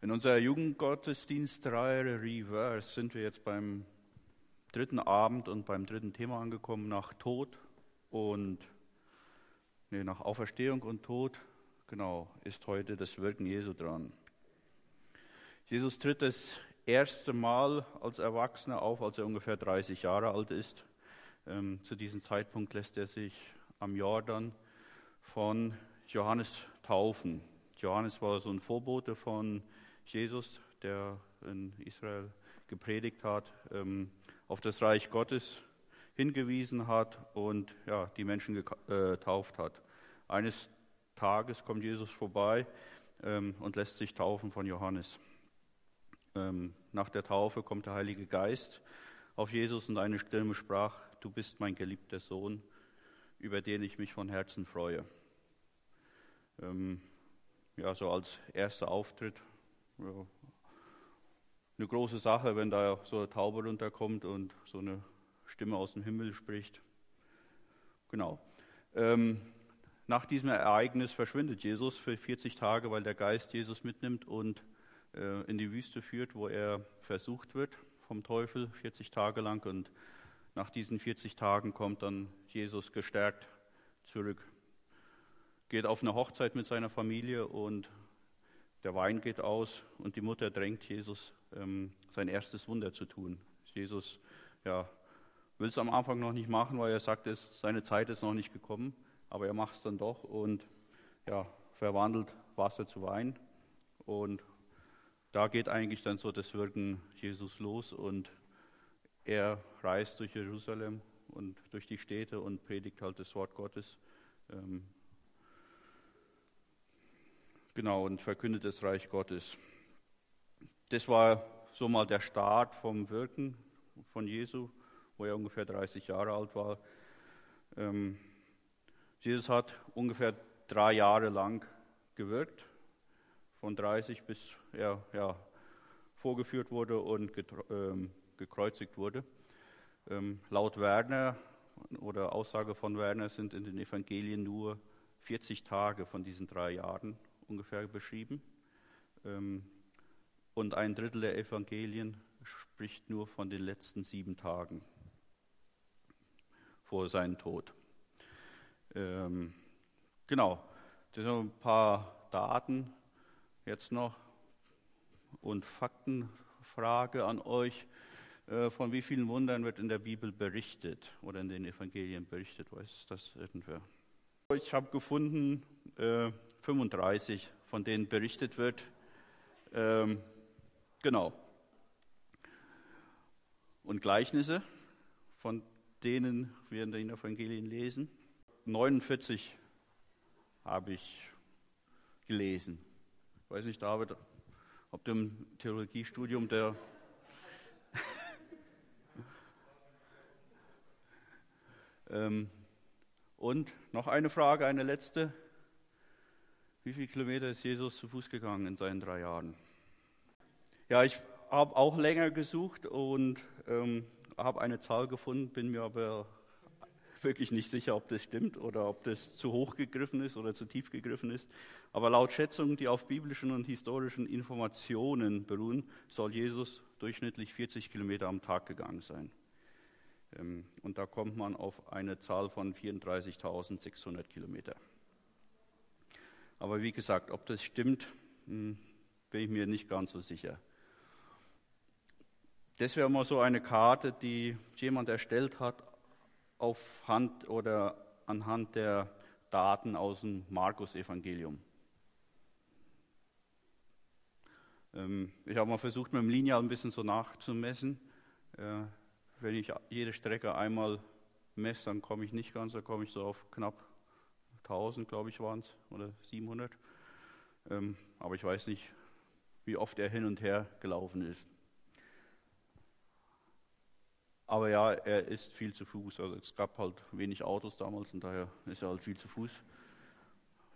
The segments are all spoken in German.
In unserer Jugendgottesdienstreihe Reverse sind wir jetzt beim dritten Abend und beim dritten Thema angekommen, nach Tod und nee, nach Auferstehung und Tod. Genau, ist heute das Wirken Jesu dran. Jesus tritt das erste Mal als Erwachsener auf, als er ungefähr 30 Jahre alt ist. Ähm, zu diesem Zeitpunkt lässt er sich am Jordan von Johannes taufen. Johannes war so ein Vorbote von Jesus, der in Israel gepredigt hat, ähm, auf das Reich Gottes hingewiesen hat und ja, die Menschen getauft hat. Eines Tages kommt Jesus vorbei ähm, und lässt sich taufen von Johannes. Ähm, nach der Taufe kommt der Heilige Geist auf Jesus und eine Stimme sprach, du bist mein geliebter Sohn, über den ich mich von Herzen freue. Ja, so als erster Auftritt ja, eine große Sache, wenn da so eine Taube runterkommt und so eine Stimme aus dem Himmel spricht. Genau. Ähm, nach diesem Ereignis verschwindet Jesus für 40 Tage, weil der Geist Jesus mitnimmt und äh, in die Wüste führt, wo er versucht wird vom Teufel 40 Tage lang. Und nach diesen 40 Tagen kommt dann Jesus gestärkt zurück. Geht auf eine Hochzeit mit seiner Familie und der Wein geht aus und die Mutter drängt Jesus, ähm, sein erstes Wunder zu tun. Jesus ja, will es am Anfang noch nicht machen, weil er sagt, es, seine Zeit ist noch nicht gekommen, aber er macht es dann doch und ja, verwandelt Wasser zu Wein. Und da geht eigentlich dann so das Wirken Jesus los und er reist durch Jerusalem und durch die Städte und predigt halt das Wort Gottes. Ähm, genau, und verkündet das Reich Gottes. Das war so mal der Start vom Wirken von Jesu, wo er ungefähr 30 Jahre alt war. Ähm, Jesus hat ungefähr drei Jahre lang gewirkt, von 30 bis er ja, vorgeführt wurde und ähm, gekreuzigt wurde. Ähm, laut Werner oder Aussage von Werner sind in den Evangelien nur 40 Tage von diesen drei Jahren ungefähr beschrieben. Ähm, und ein Drittel der Evangelien spricht nur von den letzten sieben Tagen vor seinem Tod. Ähm, genau, das sind ein paar Daten jetzt noch und Faktenfrage an euch. Äh, von wie vielen Wundern wird in der Bibel berichtet oder in den Evangelien berichtet? Weiß das irgendwer? Ich habe gefunden äh, 35, von denen berichtet wird. Ähm, genau. Und Gleichnisse, von denen wir in den Evangelien lesen. 49 habe ich gelesen. Ich weiß nicht, David, ob du im Theologiestudium der ähm, und noch eine Frage, eine letzte. Wie viele Kilometer ist Jesus zu Fuß gegangen in seinen drei Jahren? Ja, ich habe auch länger gesucht und ähm, habe eine Zahl gefunden, bin mir aber wirklich nicht sicher, ob das stimmt oder ob das zu hoch gegriffen ist oder zu tief gegriffen ist. Aber laut Schätzungen, die auf biblischen und historischen Informationen beruhen, soll Jesus durchschnittlich 40 Kilometer am Tag gegangen sein. Ähm, und da kommt man auf eine Zahl von 34.600 Kilometer. Aber wie gesagt, ob das stimmt, hm, bin ich mir nicht ganz so sicher. Das wäre mal so eine Karte, die jemand erstellt hat auf Hand oder anhand der Daten aus dem Markus-Evangelium. Ähm, ich habe mal versucht, mit dem Lineal ein bisschen so nachzumessen. Äh, wenn ich jede Strecke einmal messe, dann komme ich nicht ganz, da komme ich so auf knapp 1000, glaube ich, waren es, oder 700. Ähm, aber ich weiß nicht, wie oft er hin und her gelaufen ist. Aber ja, er ist viel zu Fuß. Also es gab halt wenig Autos damals und daher ist er halt viel zu Fuß.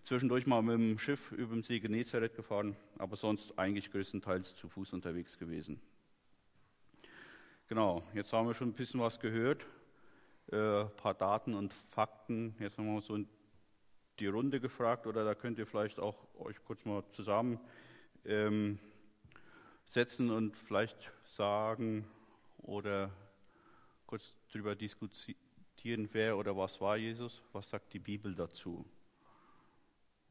Zwischendurch mal mit dem Schiff über den See Genezareth gefahren, aber sonst eigentlich größtenteils zu Fuß unterwegs gewesen. Genau, jetzt haben wir schon ein bisschen was gehört, äh, ein paar Daten und Fakten. Jetzt haben wir so die Runde gefragt oder da könnt ihr vielleicht auch euch kurz mal zusammen ähm, und vielleicht sagen oder kurz darüber diskutieren, wer oder was war Jesus, was sagt die Bibel dazu.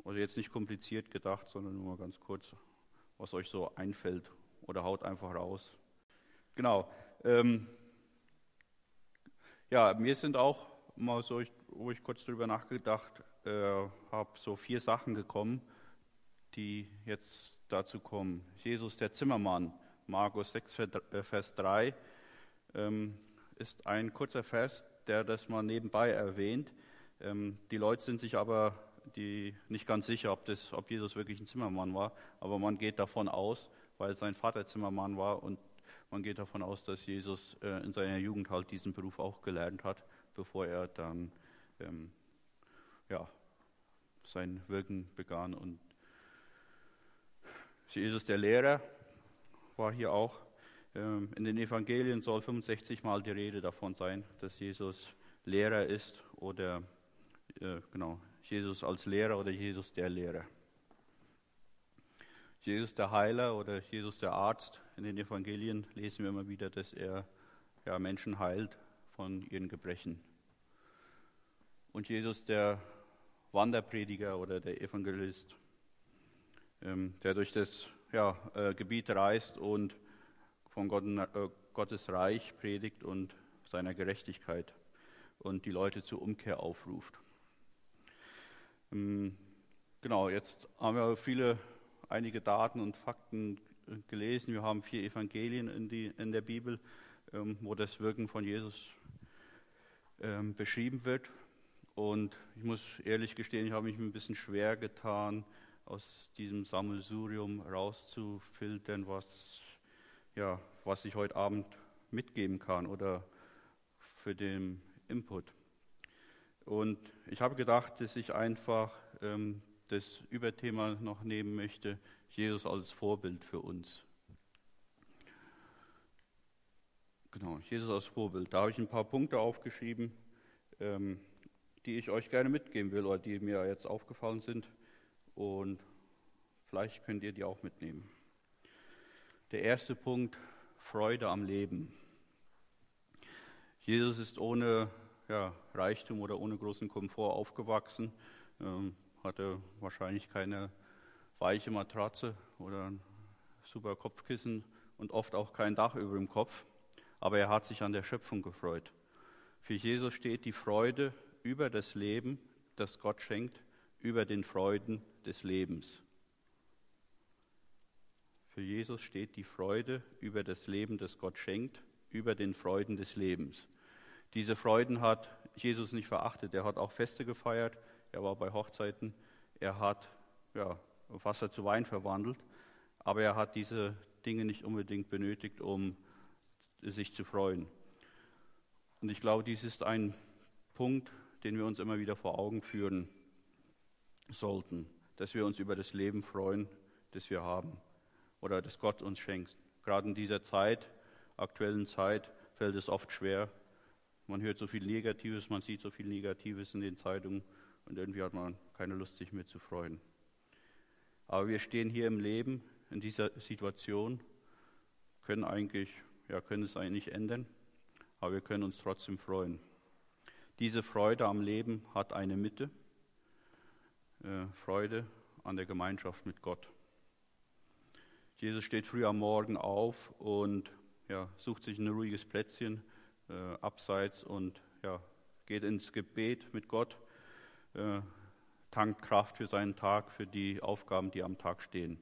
Also jetzt nicht kompliziert gedacht, sondern nur mal ganz kurz, was euch so einfällt oder haut einfach raus. Genau. Ähm, ja, mir sind auch mal so, wo ich kurz darüber nachgedacht äh, habe, so vier Sachen gekommen, die jetzt dazu kommen. Jesus, der Zimmermann, Markus 6, Vers 3, äh, ähm, ist ein kurzer Vers, der das mal nebenbei erwähnt. Ähm, die Leute sind sich aber die nicht ganz sicher, ob, das, ob Jesus wirklich ein Zimmermann war, aber man geht davon aus, weil sein Vater Zimmermann war und man geht davon aus, dass Jesus äh, in seiner Jugend halt diesen Beruf auch gelernt hat, bevor er dann ähm, ja, sein Wirken begann. Und Jesus der Lehrer war hier auch. Ähm, in den Evangelien soll 65 Mal die Rede davon sein, dass Jesus Lehrer ist oder äh, genau Jesus als Lehrer oder Jesus der Lehrer. Jesus der Heiler oder Jesus der Arzt. In den Evangelien lesen wir immer wieder, dass er ja, Menschen heilt von ihren Gebrechen. Und Jesus der Wanderprediger oder der Evangelist, ähm, der durch das ja, äh, Gebiet reist und von Gott, äh, Gottes Reich predigt und seiner Gerechtigkeit und die Leute zur Umkehr aufruft. Ähm, genau, jetzt haben wir viele einige Daten und Fakten gelesen. Wir haben vier Evangelien in, die, in der Bibel, ähm, wo das Wirken von Jesus beschrieben wird. Und ich muss ehrlich gestehen, ich habe mich ein bisschen schwer getan, aus diesem Sammelsurium rauszufiltern, was, ja, was ich heute Abend mitgeben kann oder für den Input. Und ich habe gedacht, dass ich einfach ähm, das Überthema noch nehmen möchte, Jesus als Vorbild für uns. Genau, Jesus als Vorbild. Da habe ich ein paar Punkte aufgeschrieben, ähm, die ich euch gerne mitgeben will oder die mir jetzt aufgefallen sind. Und vielleicht könnt ihr die auch mitnehmen. Der erste Punkt, Freude am Leben. Jesus ist ohne ja, Reichtum oder ohne großen Komfort aufgewachsen. Ähm, hatte wahrscheinlich keine weiche Matratze oder ein super Kopfkissen und oft auch kein Dach über dem Kopf. Aber er hat sich an der Schöpfung gefreut. Für Jesus steht die Freude über das Leben, das Gott schenkt, über den Freuden des Lebens. Für Jesus steht die Freude über das Leben, das Gott schenkt, über den Freuden des Lebens. Diese Freuden hat Jesus nicht verachtet. Er hat auch Feste gefeiert, er war bei Hochzeiten, er hat ja, Wasser zu Wein verwandelt, aber er hat diese Dinge nicht unbedingt benötigt, um sich zu freuen. Und ich glaube, dies ist ein Punkt, den wir uns immer wieder vor Augen führen sollten, dass wir uns über das Leben freuen, das wir haben oder das Gott uns schenkt. Gerade in dieser Zeit, aktuellen Zeit, fällt es oft schwer. Man hört so viel Negatives, man sieht so viel Negatives in den Zeitungen und irgendwie hat man keine Lust, sich mehr zu freuen. Aber wir stehen hier im Leben in dieser Situation, können eigentlich, ja, können es eigentlich ändern, aber wir können uns trotzdem freuen. Diese Freude am Leben hat eine Mitte, äh, Freude an der Gemeinschaft mit Gott. Jesus steht früh am Morgen auf und ja, sucht sich ein ruhiges Plätzchen äh, abseits und ja, geht ins Gebet mit Gott äh, tankt Kraft für seinen Tag, für die Aufgaben, die am Tag stehen.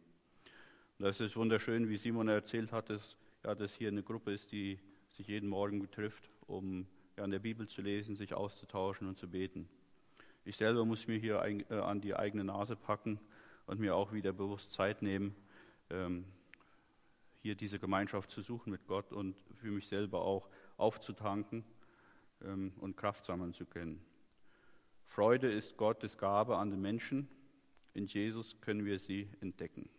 Und das ist wunderschön, wie Simon erzählt hat, dass, ja, dass hier eine Gruppe ist, die sich jeden Morgen trifft, um ja, an der Bibel zu lesen, sich auszutauschen und zu beten. Ich selber muss mir hier ein, äh, an die eigene Nase packen und mir auch wieder bewusst Zeit nehmen, ähm, hier diese Gemeinschaft zu suchen mit Gott und für mich selber auch aufzutanken ähm, und Kraft sammeln zu können. Freude ist Gottes Gabe an den Menschen. In Jesus können wir sie entdecken.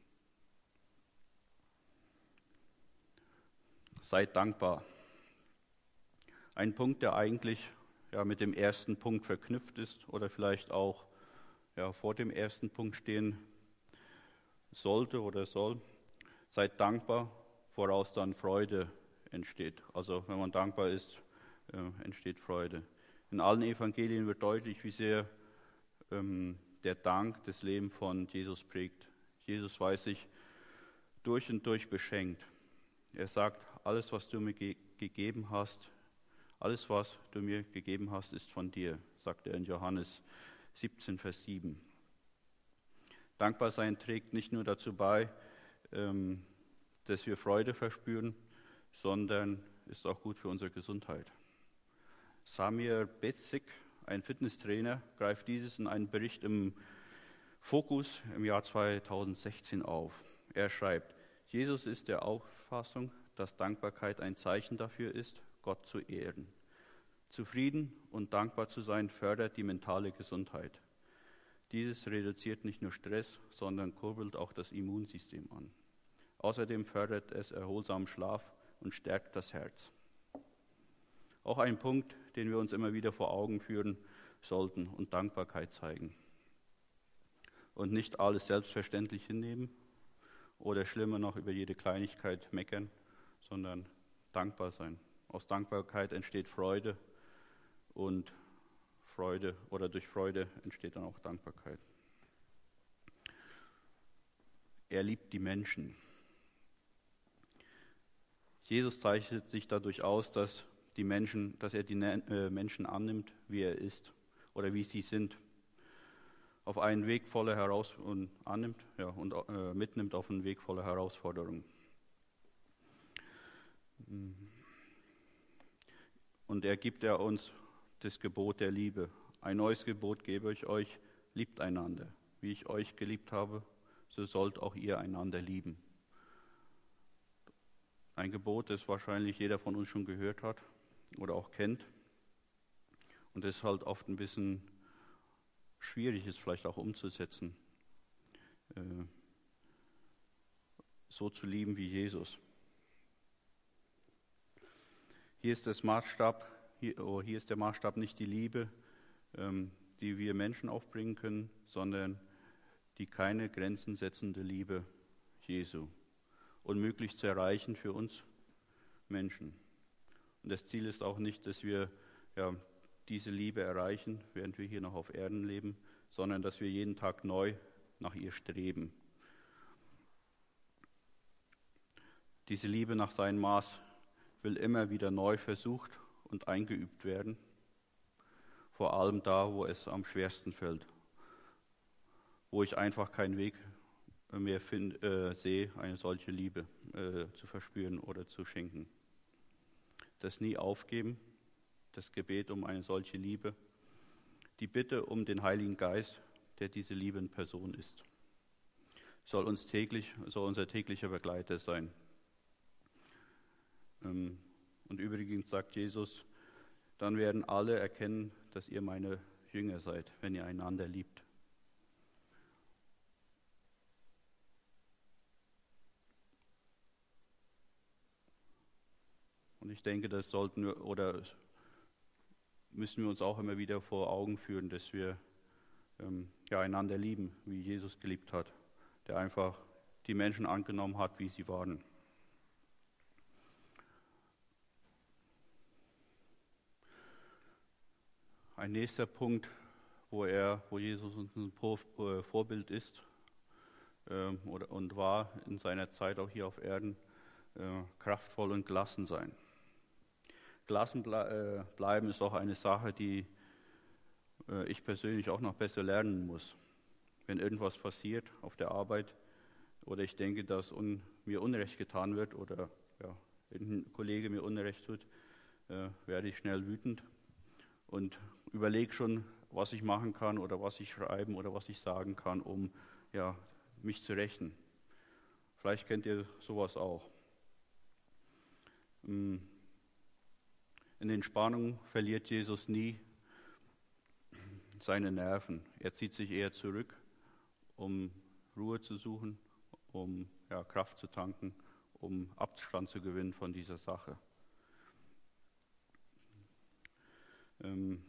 Seid dankbar. Ein Punkt, der eigentlich ja, mit dem ersten Punkt verknüpft ist oder vielleicht auch ja, vor dem ersten Punkt stehen sollte oder soll. Seid dankbar voraus dann Freude entsteht. Also wenn man dankbar ist, äh, entsteht Freude. In allen Evangelien wird deutlich, wie sehr ähm, der Dank das Leben von Jesus prägt. Jesus weiß sich durch und durch beschenkt. Er sagt, alles, was du mir ge gegeben hast, alles, was du mir gegeben hast, ist von dir, sagt er in Johannes 17, Vers 7. Dankbar sein trägt nicht nur dazu bei, ähm, dass wir Freude verspüren, sondern ist auch gut für unsere Gesundheit. Samir Betzig, ein Fitnesstrainer, greift dieses in einem Bericht im Fokus im Jahr 2016 auf. Er schreibt, Jesus ist der Auffassung, dass Dankbarkeit ein Zeichen dafür ist, Gott zu ehren. Zufrieden und dankbar zu sein fördert die mentale Gesundheit. Dieses reduziert nicht nur Stress, sondern kurbelt auch das Immunsystem an. Außerdem fördert es erholsamen Schlaf und stärkt das Herz. Auch ein Punkt, den wir uns immer wieder vor Augen führen sollten und Dankbarkeit zeigen. Und nicht alles selbstverständlich hinnehmen oder schlimmer noch über jede Kleinigkeit meckern, sondern dankbar sein. Aus Dankbarkeit entsteht Freude und Freude oder durch Freude entsteht dann auch Dankbarkeit. Er liebt die Menschen. Jesus zeichnet sich dadurch aus, dass die Menschen, dass er die äh, Menschen annimmt, wie er ist oder wie sie sind, auf einen Weg voller Herausforderungen annimmt ja, und äh, mitnimmt auf einen Weg voller Herausforderungen. Und er gibt er uns das Gebot der Liebe. Ein neues Gebot gebe ich euch, liebt einander. Wie ich euch geliebt habe, so sollt auch ihr einander lieben. Ein Gebot, das wahrscheinlich jeder von uns schon gehört hat oder auch kennt. Und das halt oft ein bisschen schwierig ist, vielleicht auch umzusetzen. Äh, so zu lieben wie Jesus. Hier ist das Maßstab, hier, oh, hier ist der Maßstab nicht die Liebe, ähm, die wir Menschen aufbringen können, sondern die keine Grenzen setzende Liebe Jesu. Unmöglich zu erreichen für uns Menschen. Und das Ziel ist auch nicht, dass wir ja, diese Liebe erreichen, während wir hier noch auf Erden leben, sondern dass wir jeden Tag neu nach ihr streben. Diese Liebe nach seinem Maß will immer wieder neu versucht und eingeübt werden, vor allem da, wo es am schwersten fällt, wo ich einfach keinen Weg mehr find, äh, sehe, eine solche Liebe äh, zu verspüren oder zu schenken. Das nie aufgeben, das Gebet um eine solche Liebe, die Bitte um den Heiligen Geist, der diese Liebe in Person ist, soll uns täglich, soll unser täglicher Begleiter sein. Ähm, und übrigens sagt Jesus, dann werden alle erkennen, dass ihr meine Jünger seid, wenn ihr einander liebt. Und ich denke, das sollten wir oder müssen wir uns auch immer wieder vor Augen führen, dass wir ähm, ja, einander lieben, wie Jesus geliebt hat, der einfach die Menschen angenommen hat, wie sie waren. Ein nächster Punkt, wo er, wo Jesus uns ein äh, Vorbild ist äh, oder, und war in seiner Zeit auch hier auf Erden, äh, kraftvoll und gelassen sein. Gelassen ble äh, bleiben ist auch eine Sache, die äh, ich persönlich auch noch besser lernen muss. Wenn irgendwas passiert auf der Arbeit oder ich denke, dass un mir Unrecht getan wird oder ja, irgendein Kollege mir Unrecht tut, äh, werde ich schnell wütend und überlege schon, was ich machen kann oder was ich schreiben oder was ich sagen kann, um ja, mich zu rächen. Vielleicht kennt ihr sowas auch. Hm. In den Spannungen verliert Jesus nie seine Nerven. Er zieht sich eher zurück, um Ruhe zu suchen, um ja, Kraft zu tanken, um Abstand zu gewinnen von dieser Sache. Ähm,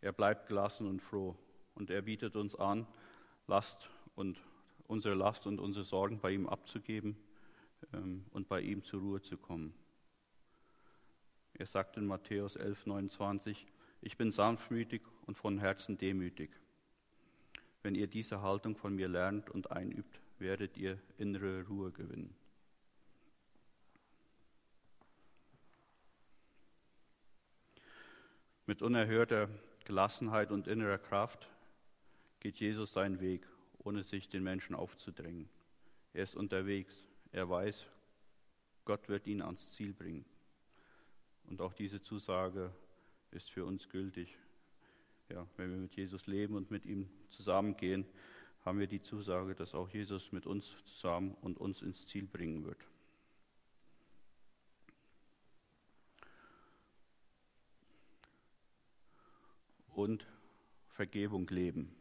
er bleibt gelassen und froh und er bietet uns an, Last und unsere Last und unsere Sorgen bei ihm abzugeben, ähm, und bei ihm zur Ruhe zu kommen. Er sagt in Matthäus 11, 29, ich bin sanftmütig und von Herzen demütig. Wenn ihr diese Haltung von mir lernt und einübt, werdet ihr innere Ruhe gewinnen. Mit unerhörter Gelassenheit und innerer Kraft geht Jesus seinen Weg, ohne sich den Menschen aufzudrängen. Er ist unterwegs. Er weiß, Gott wird ihn ans Ziel bringen. Und auch diese Zusage ist für uns gültig. Ja, wenn wir mit Jesus leben und mit ihm zusammengehen, haben wir die Zusage, dass auch Jesus mit uns zusammen und uns ins Ziel bringen wird. Und Vergebung leben.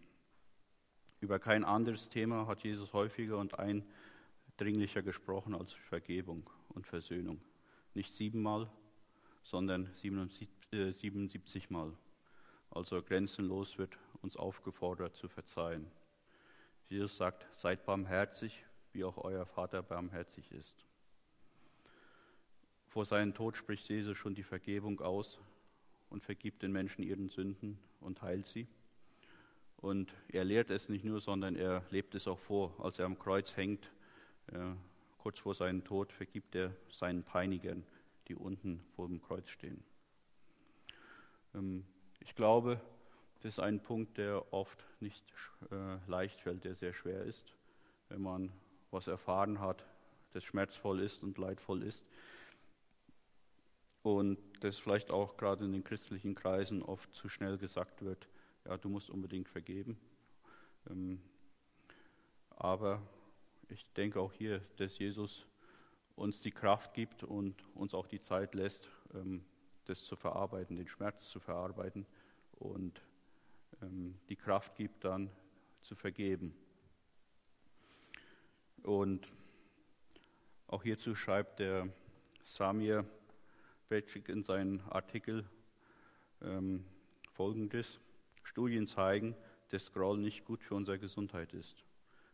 Über kein anderes Thema hat Jesus häufiger und eindringlicher gesprochen als Vergebung und Versöhnung. Nicht siebenmal, sondern 77 äh, Mal. Also grenzenlos wird uns aufgefordert zu verzeihen. Jesus sagt, seid barmherzig, wie auch euer Vater barmherzig ist. Vor seinem Tod spricht Jesus schon die Vergebung aus und vergibt den Menschen ihren Sünden und heilt sie. Und er lehrt es nicht nur, sondern er lebt es auch vor. Als er am Kreuz hängt, äh, kurz vor seinem Tod, vergibt er seinen Peinigern, die unten vor dem Kreuz stehen. Ähm, ich glaube, das ist ein Punkt, der oft nicht äh, leicht fällt, der sehr schwer ist, wenn man was erfahren hat, das schmerzvoll ist und leidvoll ist. Und das vielleicht auch gerade in den christlichen Kreisen oft zu schnell gesagt wird, ja, du musst unbedingt vergeben. Ähm, aber ich denke auch hier, dass Jesus uns die Kraft gibt und uns auch die Zeit lässt, ähm, das zu verarbeiten, den Schmerz zu verarbeiten und ähm, die Kraft gibt, dann zu vergeben. Und auch hierzu schreibt der Samir Belchik in seinem Artikel ähm, Folgendes. Studien zeigen, dass Scroll nicht gut für unsere Gesundheit ist.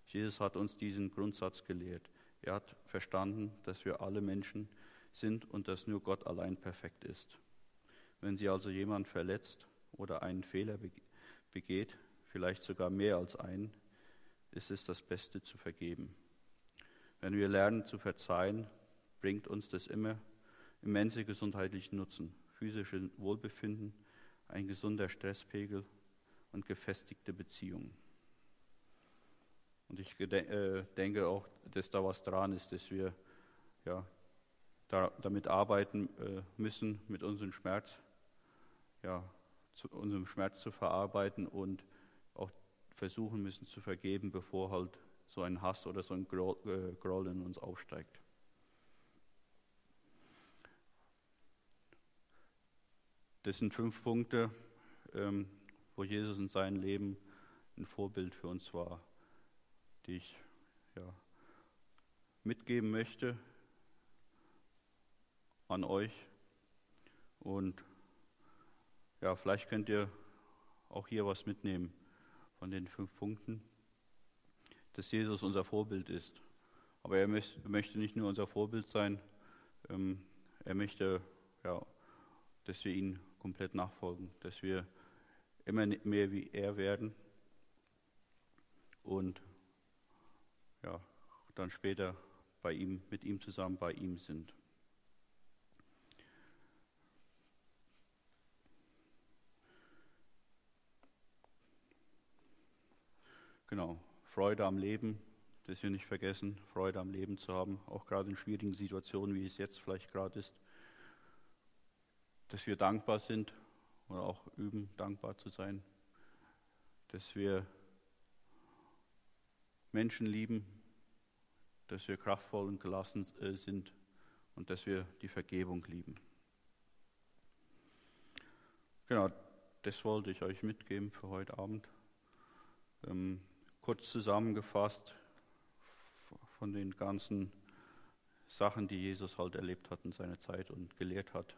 Jesus hat uns diesen Grundsatz gelehrt. Er hat verstanden, dass wir alle Menschen sind und dass nur Gott allein perfekt ist. Wenn Sie also jemand verletzt oder einen Fehler begeht, vielleicht sogar mehr als einen, ist es das Beste zu vergeben. Wenn wir lernen zu verzeihen, bringt uns das immer immense gesundheitlichen Nutzen, physisches Wohlbefinden, ein gesunder Stresspegel und gefestigte Beziehungen. Und ich äh, denke auch, dass da was dran ist, dass wir ja, da, damit arbeiten äh, müssen, mit unserem Schmerz, ja, zu, unserem Schmerz zu verarbeiten und auch versuchen müssen zu vergeben, bevor halt so ein Hass oder so ein äh, Groll in uns aufsteigt. Das sind fünf Punkte, ähm, wo Jesus in seinem Leben ein Vorbild für uns war, die ich ja, mitgeben möchte an euch. Und ja, vielleicht könnt ihr auch hier was mitnehmen von den fünf Punkten, dass Jesus unser Vorbild ist. Aber er möchte nicht nur unser Vorbild sein, ähm, er möchte, ja, dass wir ihn komplett nachfolgen, dass wir immer mehr wie er werden. Und ja, dann später bei ihm, mit ihm zusammen bei ihm sind. Genau, Freude am Leben, das wir nicht vergessen, Freude am Leben zu haben, auch gerade in schwierigen Situationen, wie es jetzt vielleicht gerade ist, dass wir dankbar sind oder auch üben, dankbar zu sein, dass wir Menschen lieben, dass wir kraftvoll und gelassen äh, sind und dass wir die Vergebung lieben. Genau, das wollte ich euch mitgeben für heute Abend. Ähm, kurz zusammengefasst von den ganzen Sachen, die Jesus halt erlebt hat in seiner Zeit und gelehrt hat.